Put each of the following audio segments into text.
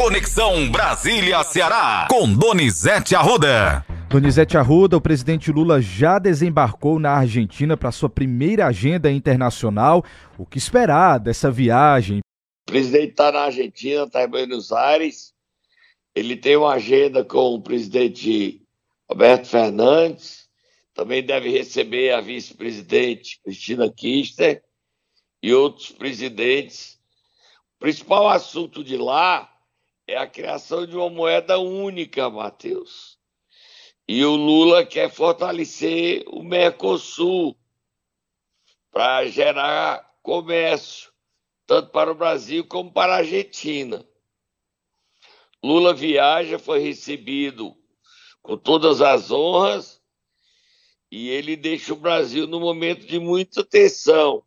Conexão Brasília-Ceará, com Donizete Arruda. Donizete Arruda, o presidente Lula já desembarcou na Argentina para sua primeira agenda internacional. O que esperar dessa viagem? O presidente está na Argentina, está em Buenos Aires. Ele tem uma agenda com o presidente Roberto Fernandes. Também deve receber a vice-presidente Cristina Kirchner e outros presidentes. O principal assunto de lá é a criação de uma moeda única, Matheus. E o Lula quer fortalecer o Mercosul para gerar comércio, tanto para o Brasil como para a Argentina. Lula viaja, foi recebido com todas as honras e ele deixa o Brasil num momento de muita tensão.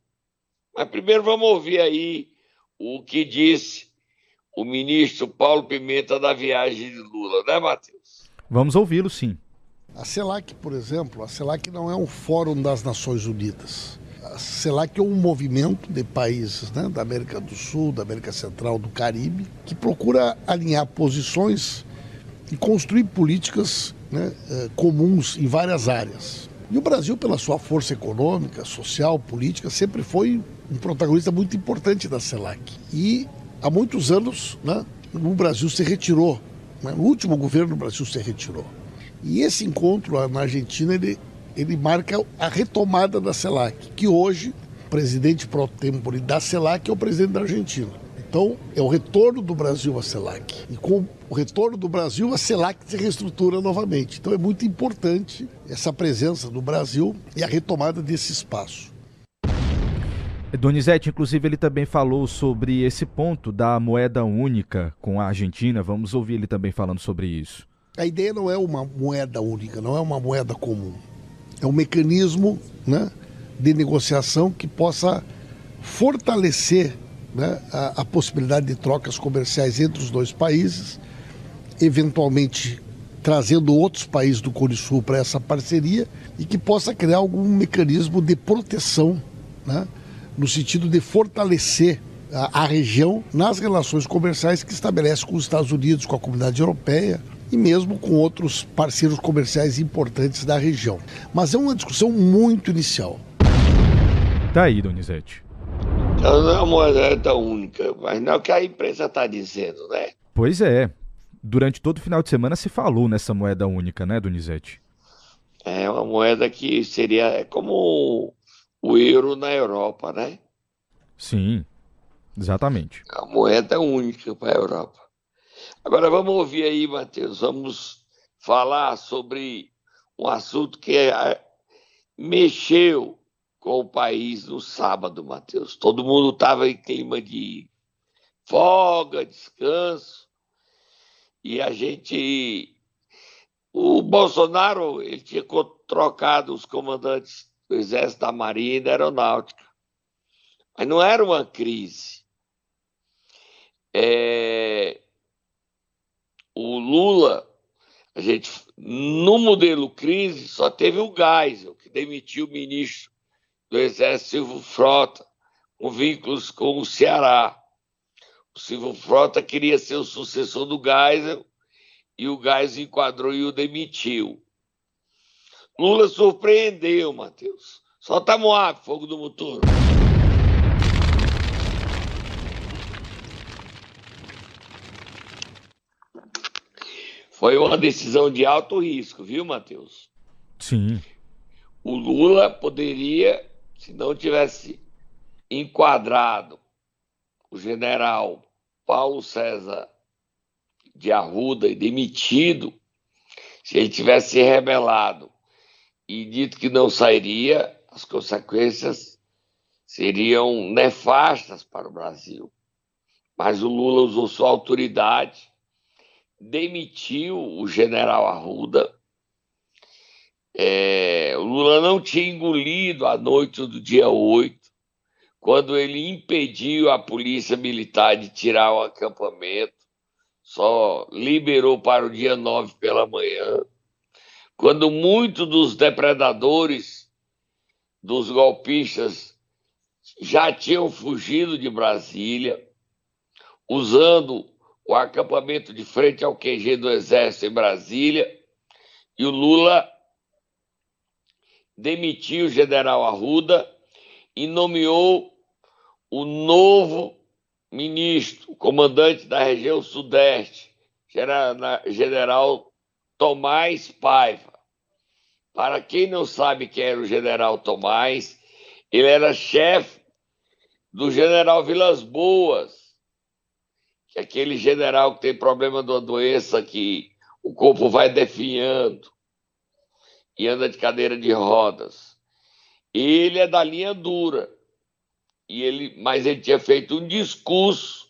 Mas primeiro vamos ouvir aí o que disse o ministro Paulo Pimenta da viagem de Lula, né, Matheus? Vamos ouvi-lo, sim. A CELAC, por exemplo, a CELAC não é um fórum das Nações Unidas. A CELAC é um movimento de países né, da América do Sul, da América Central, do Caribe, que procura alinhar posições e construir políticas né, eh, comuns em várias áreas. E o Brasil, pela sua força econômica, social, política, sempre foi um protagonista muito importante da CELAC. E há muitos anos né, o Brasil se retirou. Né, no último governo, o Brasil se retirou. E esse encontro na Argentina, ele, ele marca a retomada da CELAC, que hoje, o presidente pro tempore da CELAC é o presidente da Argentina. Então, é o retorno do Brasil à CELAC. E com o retorno do Brasil, a CELAC se reestrutura novamente. Então, é muito importante essa presença do Brasil e a retomada desse espaço. Donizete, inclusive, ele também falou sobre esse ponto da moeda única com a Argentina. Vamos ouvir ele também falando sobre isso. A ideia não é uma moeda única, não é uma moeda comum. É um mecanismo né, de negociação que possa fortalecer né, a, a possibilidade de trocas comerciais entre os dois países, eventualmente trazendo outros países do Cone Sul para essa parceria e que possa criar algum mecanismo de proteção, né, no sentido de fortalecer a, a, região nas relações comerciais que estabelece com os Estados Unidos, com a comunidade europeia e mesmo com outros parceiros comerciais importantes da região. Mas é uma discussão muito inicial. Tá aí, Donizete. Então não é uma moeda única, mas não é o que a imprensa está dizendo, né? Pois é. Durante todo o final de semana se falou nessa moeda única, né, Donizete? É uma moeda que seria como o euro na Europa, né? Sim, exatamente. A moeda única para a Europa. Agora vamos ouvir aí, Matheus, vamos falar sobre um assunto que é, mexeu com o país no sábado, Matheus. Todo mundo estava em clima de folga, descanso, e a gente. O Bolsonaro ele tinha trocado os comandantes do Exército da Marinha e da Aeronáutica. Mas não era uma crise. É... O Lula, a gente, no modelo crise, só teve o Geisel, que demitiu o ministro do Exército Silvio Frota, com vínculos com o Ceará. O Silvio Frota queria ser o sucessor do Geisel e o Geisel enquadrou e o demitiu. Lula surpreendeu, Matheus. Solta a Moab, fogo do motor. Foi uma decisão de alto risco, viu, Matheus? Sim. O Lula poderia, se não tivesse enquadrado o general Paulo César de Arruda e demitido, se ele tivesse se rebelado e dito que não sairia, as consequências seriam nefastas para o Brasil. Mas o Lula usou sua autoridade, demitiu o general Arruda. É, o Lula não tinha engolido a noite do dia 8, quando ele impediu a polícia militar de tirar o acampamento, só liberou para o dia 9 pela manhã quando muitos dos depredadores, dos golpistas, já tinham fugido de Brasília, usando o acampamento de frente ao QG do Exército em Brasília e o Lula demitiu o general Arruda e nomeou o novo ministro, comandante da região Sudeste, general Tomás Paiva. Para quem não sabe quem era o general Tomás, ele era chefe do general Vilas Boas, que é aquele general que tem problema de uma doença que o corpo vai definhando e anda de cadeira de rodas. Ele é da linha dura. E ele, mas ele tinha feito um discurso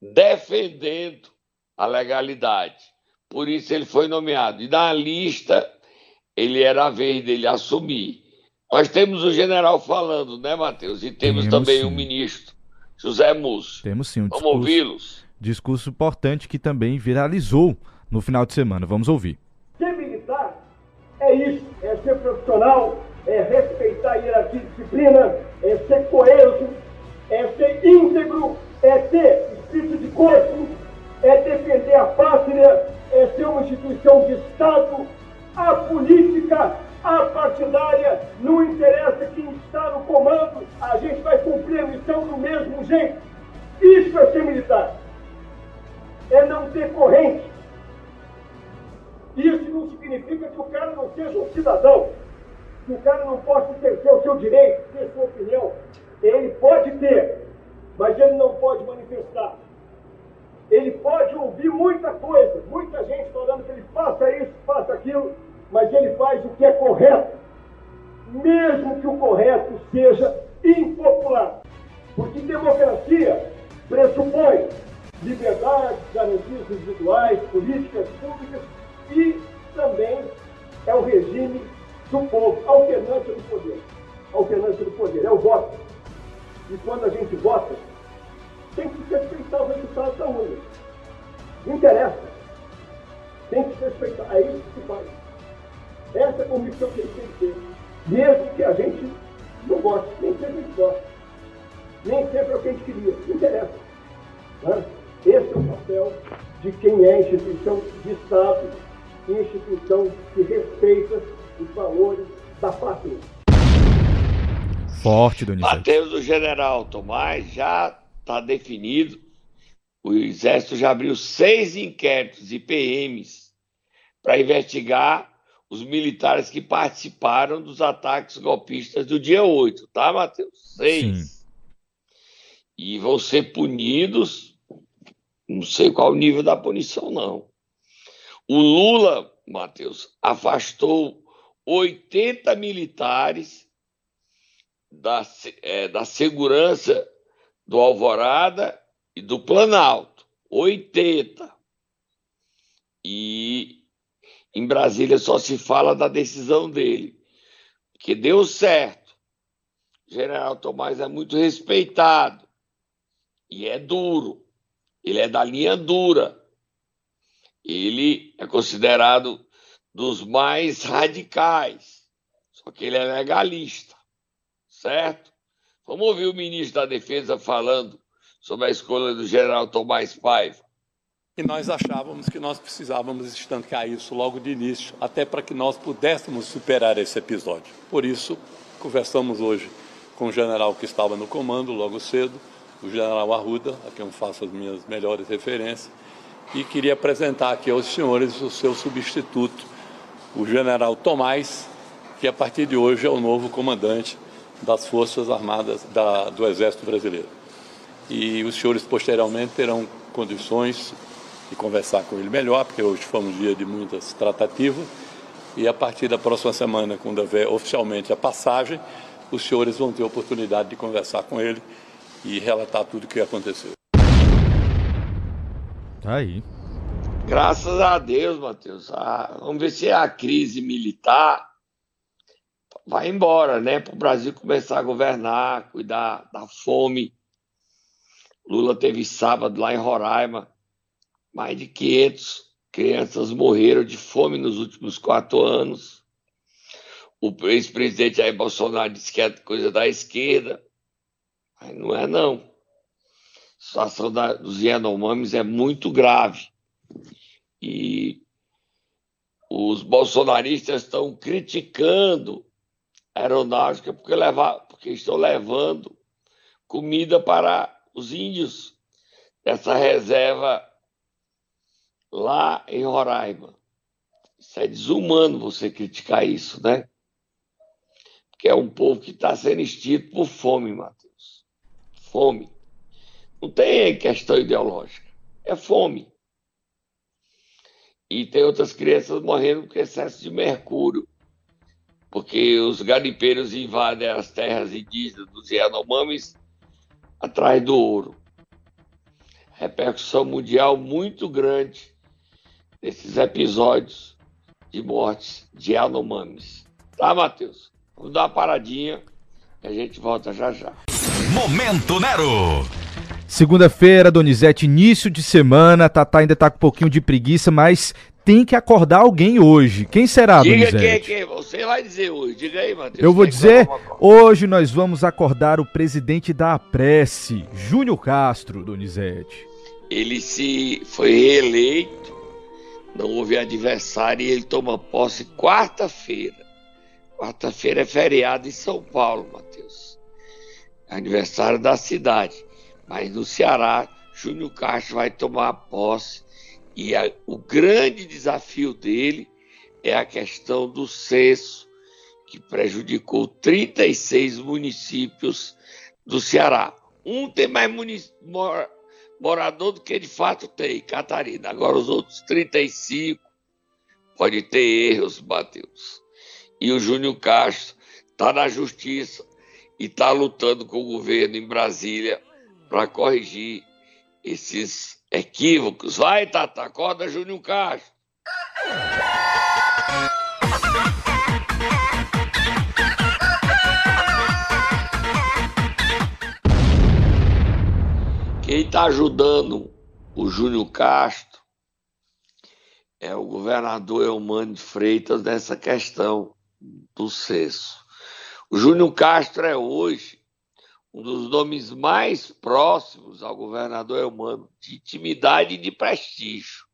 defendendo a legalidade. Por isso ele foi nomeado. E na lista ele era a vez dele assumir. Nós temos o general falando, né, Matheus? E temos, temos também sim. o ministro, José Múcio. Temos sim um Vamos ouvi-los. Discurso importante que também viralizou no final de semana. Vamos ouvir. Ser militar é isso, é ser profissional, é respeitar a hierarquia e disciplina, é ser coeso, é ser íntegro, é ter espírito de corpo, é defender a pátria, é ser uma instituição de Estado, a política a partidária, não interessa quem está no comando, a gente vai cumprir a missão do mesmo jeito. Isso é ser militar. É não ter corrente. Isso não significa que o cara não seja um cidadão, que o cara não possa exercer o seu direito, ter sua opinião. Ele pode ter, mas ele não pode manifestar. Ele pode ouvir muita coisa, muita gente falando que ele faça isso, faça aquilo, mas ele faz o que é correto, mesmo que o correto seja impopular. Porque democracia pressupõe liberdade, garantias individuais, políticas públicas e também é o regime do povo, alternância do poder. Alternância do poder, é o voto. E quando a gente vota, respeitar o resultado da urna. Não interessa. Tem que respeitar. É isso que se faz. Essa é a convicção que a gente tem que ter. Mesmo que a gente não goste, nem sempre a gente gosta. Nem sempre é o que a gente queria. Não interessa. Né? Esse é o papel de quem é instituição de Estado, instituição que respeita os valores da pátria. Forte, Donizete. Mateus do general Tomás já está definido. O Exército já abriu seis inquéritos e PMs para investigar os militares que participaram dos ataques golpistas do dia 8, tá, Matheus? Seis. Sim. E vão ser punidos, não sei qual o nível da punição, não. O Lula, Matheus, afastou 80 militares da, é, da segurança do Alvorada e do Planalto. 80. E em Brasília só se fala da decisão dele, que deu certo. General Tomás é muito respeitado e é duro. Ele é da linha dura. Ele é considerado dos mais radicais. Só que ele é legalista, certo? Vamos ouvir o ministro da Defesa falando sobre a escolha do general Tomás Paiva. E nós achávamos que nós precisávamos estancar isso logo de início, até para que nós pudéssemos superar esse episódio. Por isso, conversamos hoje com o general que estava no comando logo cedo, o general Arruda, a quem eu faço as minhas melhores referências, e queria apresentar aqui aos senhores o seu substituto, o general Tomás, que a partir de hoje é o novo comandante das Forças Armadas da, do Exército Brasileiro. E os senhores posteriormente terão condições e conversar com ele melhor, porque hoje foi um dia de muitas tratativas. E a partir da próxima semana, quando houver oficialmente a passagem, os senhores vão ter a oportunidade de conversar com ele e relatar tudo o que aconteceu. Tá aí. Graças a Deus, Matheus. Ah, vamos ver se a crise militar vai embora, né? Para o Brasil começar a governar, cuidar da fome. Lula teve sábado lá em Roraima mais de 500 crianças morreram de fome nos últimos quatro anos. O ex-presidente Jair Bolsonaro disse que é coisa da esquerda. Mas não é, não. A situação da, dos Yanomamis é muito grave. E os bolsonaristas estão criticando aeronáutica porque, levar, porque estão levando comida para os índios dessa reserva lá em Roraima. Isso é desumano você criticar isso, né? Porque é um povo que está sendo extinto por fome, Matheus. Fome. Não tem questão ideológica. É fome. E tem outras crianças morrendo com excesso de mercúrio, porque os garimpeiros invadem as terras indígenas dos Yanomamis atrás do ouro. Repercussão mundial muito grande desses episódios de mortes de Yanomamis. Tá, Matheus? Vamos dar uma paradinha e a gente volta já já. Momento Nero! Segunda-feira, Donizete, início de semana. Tatá ainda tá com um pouquinho de preguiça, mas tem que acordar alguém hoje. Quem será, Diga Donizete? quem é quem. Você vai dizer hoje. Diga aí, Matheus. Eu vou é dizer, hoje nós vamos acordar o presidente da Prece, Júnior Castro, Donizete. Ele se foi reeleito, não houve adversário e ele toma posse quarta-feira. Quarta-feira é feriado em São Paulo, Matheus. Aniversário da cidade. Mas no Ceará, Júnior Castro vai tomar posse e a- o grande desafio dele é a questão do censo, que prejudicou 36 municípios do Ceará. Um tem mais mora- morador do que de fato tem, Catarina. Agora os outros 35 pode ter erros, Matheus. E o Júnior Castro está na justiça e está lutando com o governo em Brasília para corrigir esses equívocos. Vai, Tata, acorda Júnior Castro. Quem está ajudando o Júnior Castro é o governador Eumano de Freitas nessa questão do censo. O Júnior Castro é hoje um dos nomes mais próximos ao governador Eumano, de intimidade e de prestígio.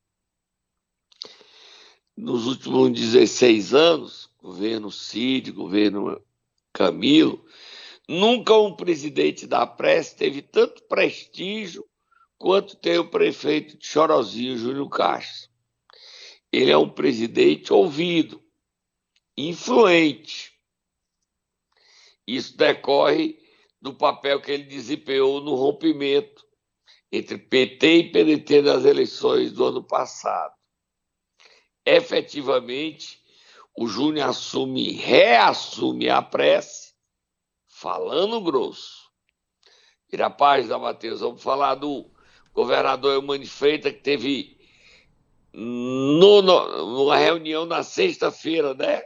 Nos últimos 16 anos, governo Cid, governo Camilo, nunca um presidente da Prece teve tanto prestígio quanto tem o prefeito de Chorozinho, Júnior Castro. Ele é um presidente ouvido, influente. Isso decorre do papel que ele desempenhou no rompimento entre PT e PDT nas eleições do ano passado. Efetivamente, o Júnior assume, reassume a prece, falando grosso. Vira a página, Matheus. Vamos falar do governador Eumani Freitas, que teve no, no, numa reunião na sexta-feira, né?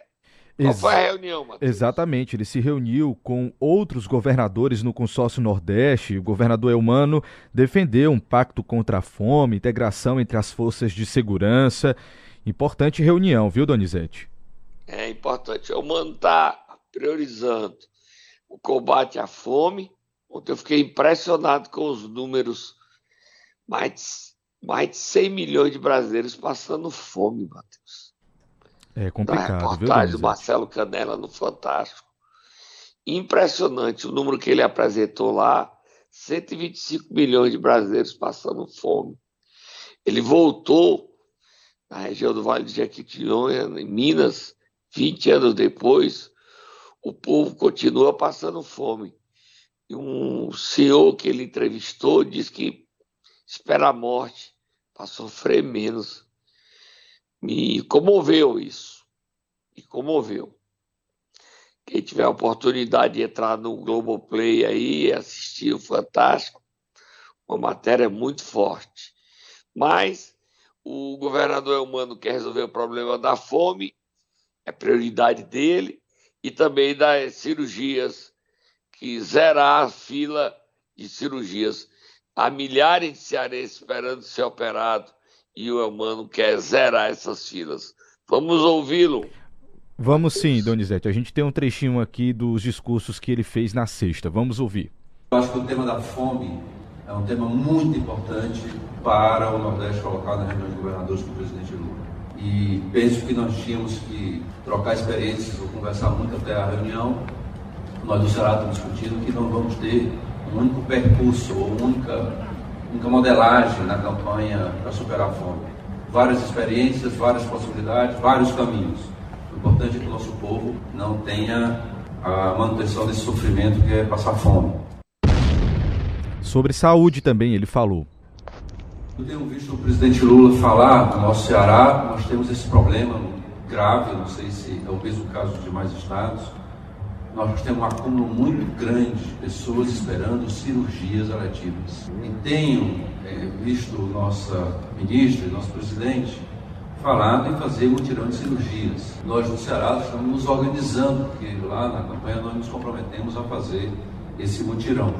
Qual Ex- foi a reunião, Matheus? Exatamente, ele se reuniu com outros governadores no consórcio Nordeste. O governador Elmano defendeu um pacto contra a fome, integração entre as forças de segurança. Importante reunião, viu, Donizete? É importante. O Mano está priorizando o combate à fome. Ontem eu fiquei impressionado com os números. Mais de, mais de 100 milhões de brasileiros passando fome, Matheus. É Da complicado, viu, reportagem do Donizete? Marcelo Canela no Fantástico. Impressionante o número que ele apresentou lá. 125 milhões de brasileiros passando fome. Ele voltou na região do Vale de Jequitinhonha, em Minas, 20 anos depois, o povo continua passando fome. E um senhor que ele entrevistou disse que espera a morte para sofrer menos. Me comoveu isso. Me comoveu. Quem tiver a oportunidade de entrar no Globoplay aí assistir o Fantástico, uma matéria muito forte. Mas o governador Elmano quer resolver o problema da fome, é prioridade dele, e também das cirurgias, que zerar a fila de cirurgias. Há milhares de cearenses esperando ser operado e o Elmano quer zerar essas filas. Vamos ouvi-lo. Vamos sim, Donizete. A gente tem um trechinho aqui dos discursos que ele fez na sexta. Vamos ouvir. Eu acho que o tema da fome é um tema muito importante para o Nordeste colocado na reunião de governadores com o presidente Lula. E penso que nós tínhamos que trocar experiências, ou conversar muito até a reunião. Nós do Ceará estamos discutindo que não vamos ter um único percurso ou única, única modelagem na campanha para superar a fome. Várias experiências, várias possibilidades, vários caminhos. O importante é que o nosso povo não tenha a manutenção desse sofrimento que é passar fome. Sobre saúde também ele falou. Eu tenho visto o presidente Lula falar no nosso Ceará, nós temos esse problema grave, não sei se é o mesmo caso de mais estados. Nós temos um acúmulo muito grande de pessoas esperando cirurgias eletivas. E tenho é, visto nossa ministra nosso presidente falando em fazer mutirão de cirurgias. Nós no Ceará estamos nos organizando, porque lá na campanha nós nos comprometemos a fazer esse mutirão.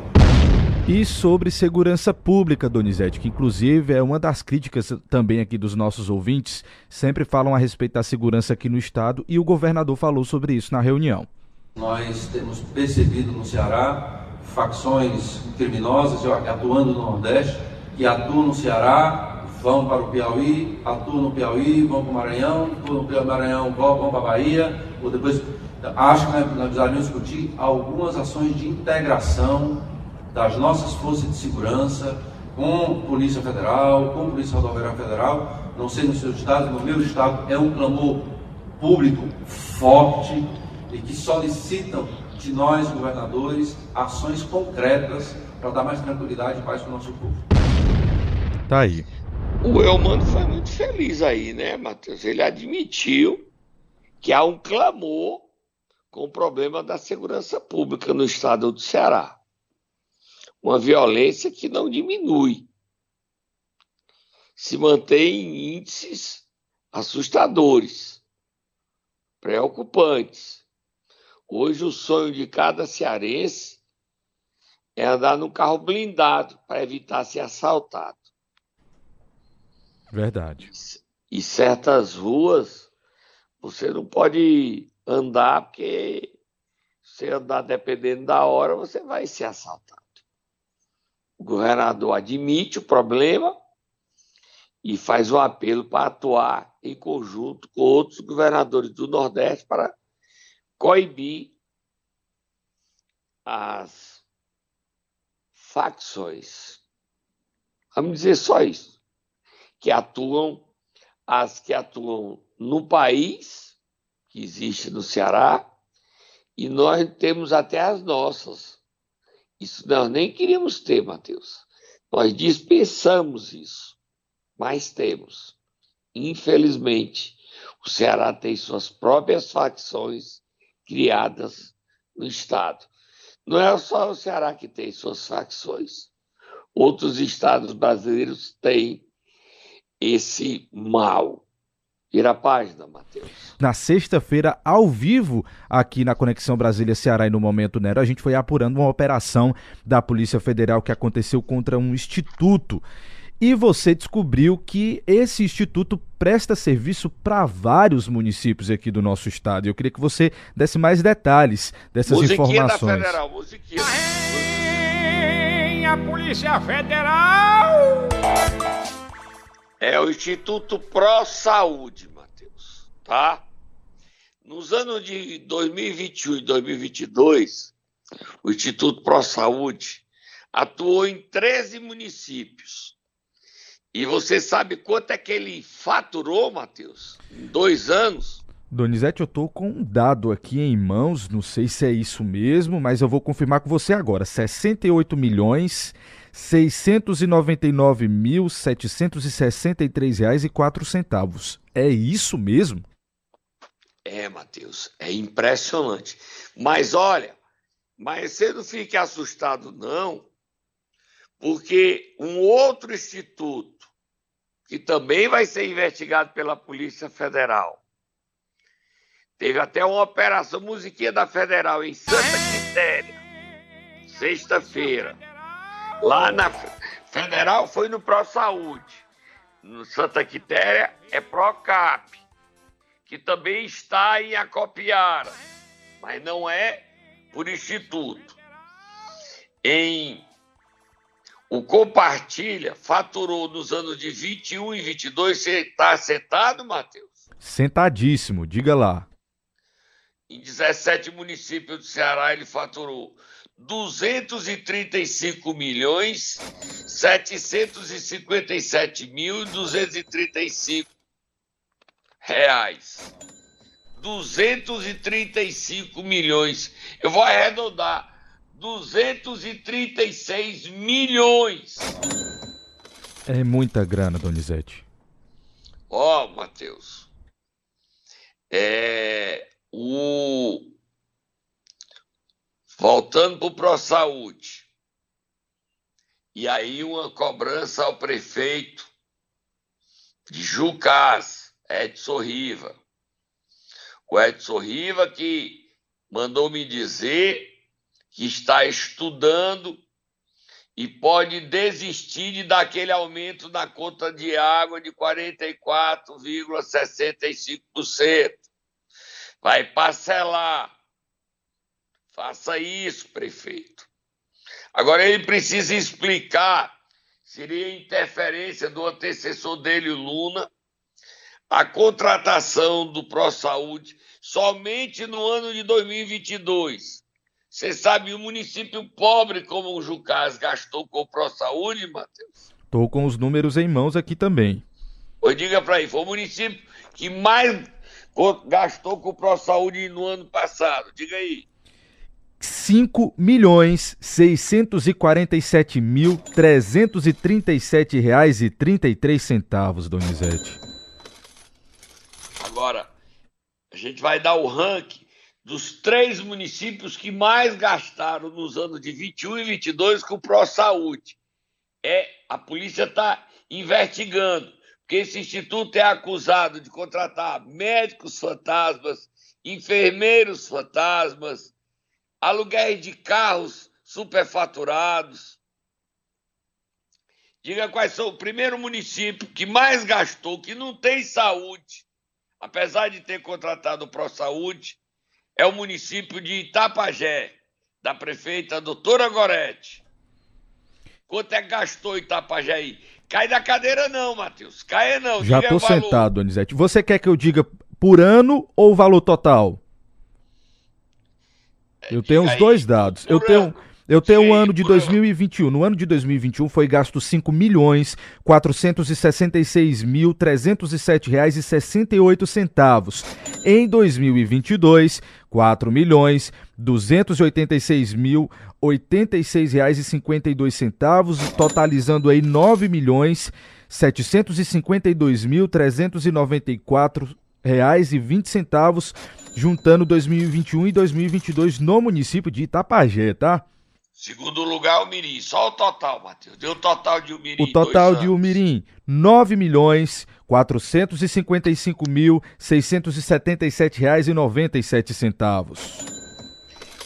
E sobre segurança pública, Donizete, que inclusive é uma das críticas também aqui dos nossos ouvintes, sempre falam a respeito da segurança aqui no estado e o governador falou sobre isso na reunião. Nós temos percebido no Ceará facções criminosas atuando no Nordeste que atuam no Ceará, vão para o Piauí, atuam no Piauí, vão para o Maranhão, atuam no Maranhão, vão para a Bahia, ou depois acho que nós precisaríamos discutir algumas ações de integração das nossas forças de segurança, com Polícia Federal, com Polícia Rodoviária Federal, não sei no seu estado, no meu estado, é um clamor público forte e que solicitam de nós, governadores, ações concretas para dar mais tranquilidade e paz para o nosso povo. Tá aí. O Elmano foi muito feliz aí, né, Matheus? Ele admitiu que há um clamor com o problema da segurança pública no estado do Ceará uma violência que não diminui. Se mantém em índices assustadores, preocupantes. Hoje o sonho de cada cearense é andar num carro blindado para evitar ser assaltado. Verdade. E certas ruas você não pode andar porque se andar dependendo da hora você vai ser assaltado. O governador admite o problema e faz um apelo para atuar em conjunto com outros governadores do Nordeste para coibir as facções. Vamos dizer só isso, que atuam as que atuam no país que existe no Ceará e nós temos até as nossas isso nós nem queríamos ter, Mateus. Nós dispensamos isso, mas temos. Infelizmente, o Ceará tem suas próprias facções criadas no Estado. Não é só o Ceará que tem suas facções. Outros estados brasileiros têm esse mal. Vira a página, Matheus. Na sexta-feira, ao vivo, aqui na Conexão Brasília-Ceará e no Momento Nero, a gente foi apurando uma operação da Polícia Federal que aconteceu contra um instituto. E você descobriu que esse instituto presta serviço para vários municípios aqui do nosso estado. Eu queria que você desse mais detalhes dessas musiquinha informações. Da Federal, musiquinha. A Polícia Federal! É o Instituto Pro Saúde, Matheus, tá? Nos anos de 2021 e 2022, o Instituto Pro Saúde atuou em 13 municípios. E você sabe quanto é que ele faturou, Matheus? Em dois anos? Donizete, eu estou com um dado aqui em mãos, não sei se é isso mesmo, mas eu vou confirmar com você agora. 68 milhões 699.763 reais e quatro centavos. É isso mesmo? É, Matheus, é impressionante. Mas olha, mas você não fique assustado não, porque um outro instituto que também vai ser investigado pela Polícia Federal. Teve até uma operação musiquinha da Federal em Santa Quitéria, sexta-feira Lá na Federal foi no Pro Saúde. No Santa Quitéria é Procap, que também está em Acopiara, mas não é por instituto. Em O Compartilha faturou nos anos de 21 e 22. Você está sentado, Matheus? Sentadíssimo, diga lá. Em 17 municípios do Ceará, ele faturou 235 milhões 757 mil 235 reais. 235 milhões. Eu vou arredondar. 236 milhões. É muita grana, Donizete. Ó, oh, Matheus. É o voltando para o ProSaúde. E aí uma cobrança ao prefeito de Jucás, Edson Riva. O Edson Riva que mandou me dizer que está estudando e pode desistir de daquele aumento na conta de água de 44,65%. Vai parcelar. Faça isso, prefeito. Agora ele precisa explicar seria interferência do antecessor dele, Luna, a contratação do ProSaúde somente no ano de 2022 você sabe, um município pobre como o Jucás gastou com o ProSaúde, Matheus? Estou com os números em mãos aqui também. Pois diga para aí, foi o município que mais gastou com o ProSaúde no ano passado. Diga aí. 5 milhões 647 mil 337 reais e 33 centavos, Donizete. Agora, a gente vai dar o ranking dos três municípios que mais gastaram nos anos de 21 e 22 com o ProSaúde. É, a polícia está investigando, porque esse instituto é acusado de contratar médicos fantasmas, enfermeiros fantasmas, aluguéis de carros superfaturados. Diga quais são o primeiro município que mais gastou, que não tem saúde, apesar de ter contratado o ProSaúde, é o município de Itapajé, da prefeita doutora Gorete. Quanto é que gastou Itapajé aí? Cai da cadeira não, Matheus. Caia não. Já tô sentado, Donizete. Você quer que eu diga por ano ou valor total? É, eu tenho os dois dados. Eu tenho, eu tenho o um ano de 2021. No ano de 2021 foi gasto 5 milhões 466 mil 307 reais e 68 centavos. Em 2022, 4 milhões 286 mil 86 reais e 52 centavos, totalizando aí 9 milhões 752 mil 394 reais e 20 centavos, juntando 2021 e 2022 no município de Itapajé, tá? Segundo lugar, o Mirim. Só o total, Matheus. Deu o total de Umirim. O total de Umirim, 9 milhões 455 mil 677 reais e 97 centavos.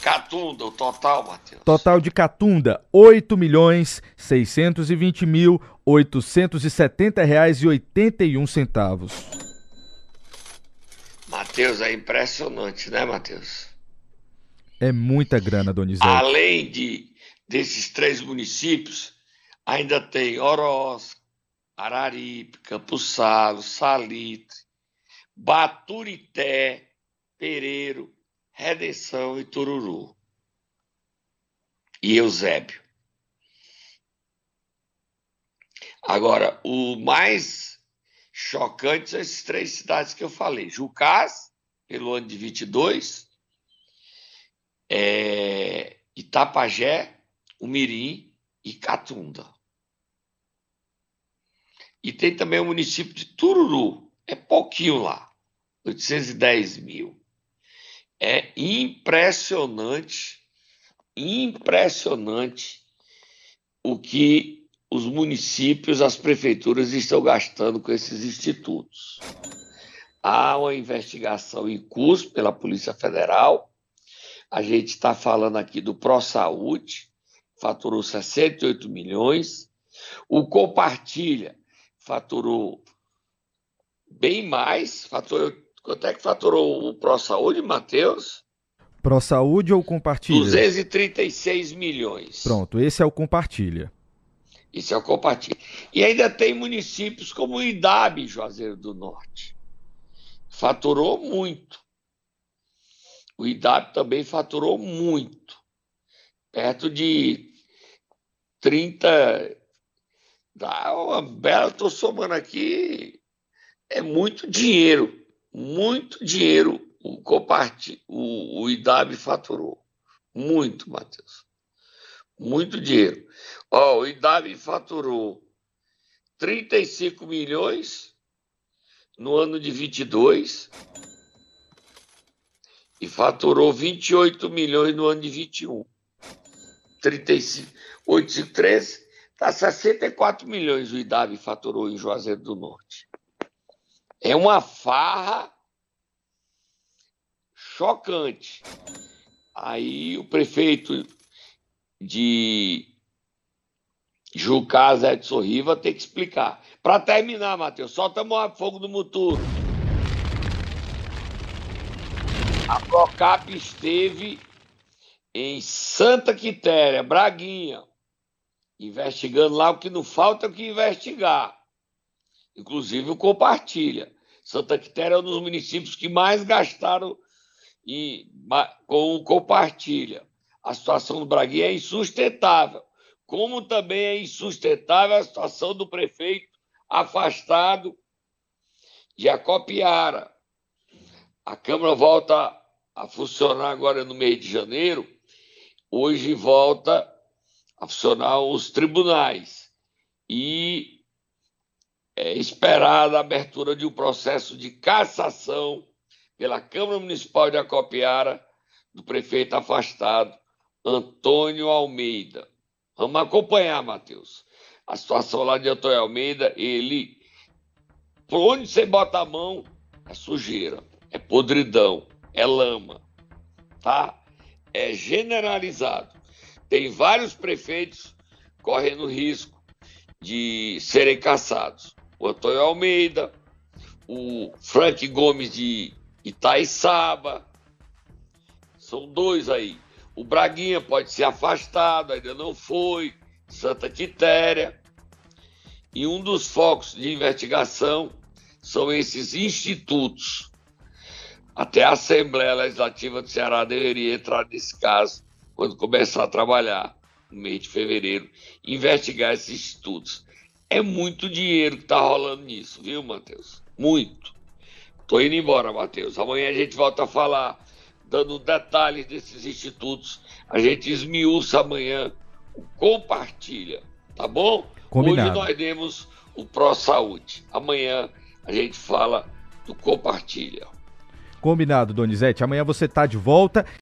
Catunda, o total, Matheus. Total de Catunda, 8 milhões 620 mil 870 reais e 81 centavos. Matheus, é impressionante, né, Matheus? É muita grana, Donizete. Além de, desses três municípios, ainda tem Oroz, Araripe, Campos Salo, Salitre, Baturité, Pereiro, Redenção e Tururu. E Eusébio. Agora, o mais chocante são essas três cidades que eu falei. Jucás, pelo ano de 22, é, Itapajé, Umirim e Catunda. E tem também o município de Tururu, é pouquinho lá, 810 mil. É impressionante, impressionante o que os municípios, as prefeituras estão gastando com esses institutos. Há uma investigação em curso pela Polícia Federal a gente está falando aqui do ProSaúde, faturou 68 milhões. O Compartilha faturou bem mais. Faturou, quanto é que faturou o ProSaúde, Matheus? ProSaúde ou Compartilha? 236 milhões. Pronto, esse é o Compartilha. Isso é o compartilha. E ainda tem municípios como o Idab, Juazeiro do Norte. Faturou muito. O Idab também faturou muito. Perto de 30. Dá uma bela, estou somando aqui. É muito dinheiro. Muito dinheiro o, compartilha, o, o IDAB faturou. Muito, Matheus. Muito dinheiro. Ó, o IDAB faturou 35 milhões no ano de 22 e faturou 28 milhões no ano de 21. 35, 853, está 64 milhões o IDAB faturou em Juazeiro do Norte. É uma farra chocante. Aí o prefeito de Jucás Edson Riva tem que explicar. Para terminar, Matheus, solta o fogo do muturo. A Procap esteve em Santa Quitéria, Braguinha, investigando lá o que não falta é o que investigar. Inclusive o compartilha. Santa Quitéria é um dos municípios que mais gastaram com o compartilha a situação do Braguinha é insustentável, como também é insustentável a situação do prefeito afastado de Acopiara. A Câmara volta a funcionar agora no mês de janeiro, hoje volta a funcionar os tribunais e é esperada a abertura de um processo de cassação pela Câmara Municipal de Acopiara do prefeito afastado Antônio Almeida. Vamos acompanhar, Matheus. A situação lá de Antônio Almeida, ele. Por onde você bota a mão, é sujeira, é podridão, é lama, tá? É generalizado. Tem vários prefeitos correndo risco de serem caçados. O Antônio Almeida, o Frank Gomes de Itaiçaba, são dois aí. O Braguinha pode ser afastado, ainda não foi. Santa Quitéria. E um dos focos de investigação são esses institutos. Até a Assembleia Legislativa do Ceará deveria entrar nesse caso quando começar a trabalhar no mês de fevereiro, investigar esses institutos. É muito dinheiro que está rolando nisso, viu, Matheus? Muito. Tô indo embora, Matheus. Amanhã a gente volta a falar dando detalhes desses institutos. A gente esmiuça amanhã, compartilha, tá bom? Combinado. Hoje nós demos o Pro Saúde. Amanhã a gente fala do compartilha. Combinado, Donizete. Amanhã você tá de volta.